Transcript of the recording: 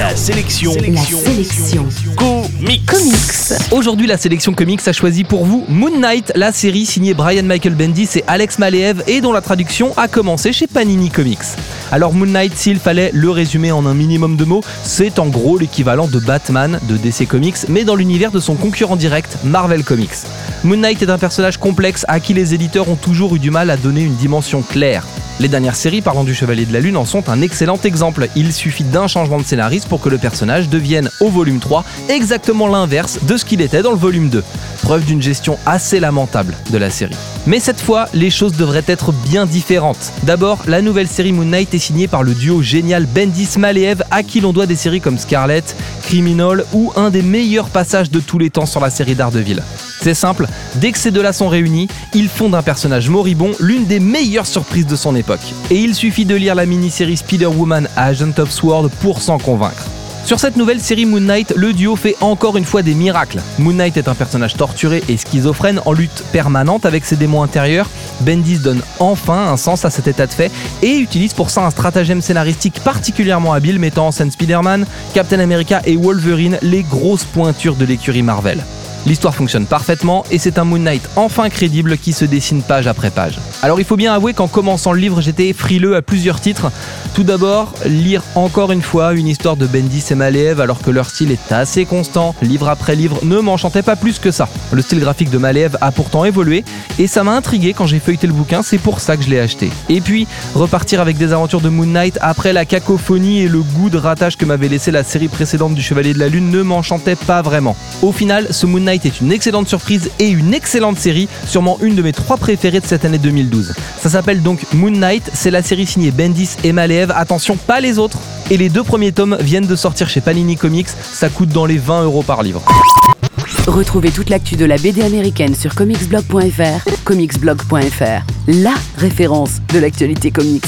La sélection. La sélection. Comics. Comics. Aujourd'hui, la sélection comics a choisi pour vous Moon Knight, la série signée Brian Michael Bendis et Alex Maleev et dont la traduction a commencé chez Panini Comics. Alors Moon Knight, s'il fallait le résumer en un minimum de mots, c'est en gros l'équivalent de Batman de DC Comics, mais dans l'univers de son concurrent direct, Marvel Comics. Moon Knight est un personnage complexe à qui les éditeurs ont toujours eu du mal à donner une dimension claire. Les dernières séries parlant du Chevalier de la Lune en sont un excellent exemple. Il suffit d'un changement de scénariste pour que le personnage devienne au volume 3 exactement l'inverse de ce qu'il était dans le volume 2. Preuve d'une gestion assez lamentable de la série. Mais cette fois, les choses devraient être bien différentes. D'abord, la nouvelle série Moon Knight est signée par le duo génial Bendis-Maleev à qui l'on doit des séries comme Scarlet, Criminal ou un des meilleurs passages de tous les temps sur la série Daredevil. C'est simple, dès que ces deux-là sont réunis, ils font d'un personnage moribond l'une des meilleures surprises de son époque. Et il suffit de lire la mini-série Spider-Woman Agent of Sword pour s'en convaincre. Sur cette nouvelle série Moon Knight, le duo fait encore une fois des miracles. Moon Knight est un personnage torturé et schizophrène en lutte permanente avec ses démons intérieurs. Bendis donne enfin un sens à cet état de fait et utilise pour ça un stratagème scénaristique particulièrement habile mettant en scène Spider-Man, Captain America et Wolverine, les grosses pointures de l'écurie Marvel. L'histoire fonctionne parfaitement et c'est un Moon Knight enfin crédible qui se dessine page après page. Alors il faut bien avouer qu'en commençant le livre j'étais frileux à plusieurs titres. Tout d'abord, lire encore une fois une histoire de Bendis et Maleev alors que leur style est assez constant, livre après livre, ne m'enchantait pas plus que ça. Le style graphique de Maleev a pourtant évolué et ça m'a intrigué quand j'ai feuilleté le bouquin, c'est pour ça que je l'ai acheté. Et puis, repartir avec des aventures de Moon Knight après la cacophonie et le goût de ratage que m'avait laissé la série précédente du Chevalier de la Lune ne m'enchantait pas vraiment. Au final, ce Moon Est une excellente surprise et une excellente série, sûrement une de mes trois préférées de cette année 2012. Ça s'appelle donc Moon Knight, c'est la série signée Bendis et Maleev, attention pas les autres. Et les deux premiers tomes viennent de sortir chez Panini Comics, ça coûte dans les 20 euros par livre. Retrouvez toute l'actu de la BD américaine sur comicsblog.fr, comicsblog.fr, la référence de l'actualité comics.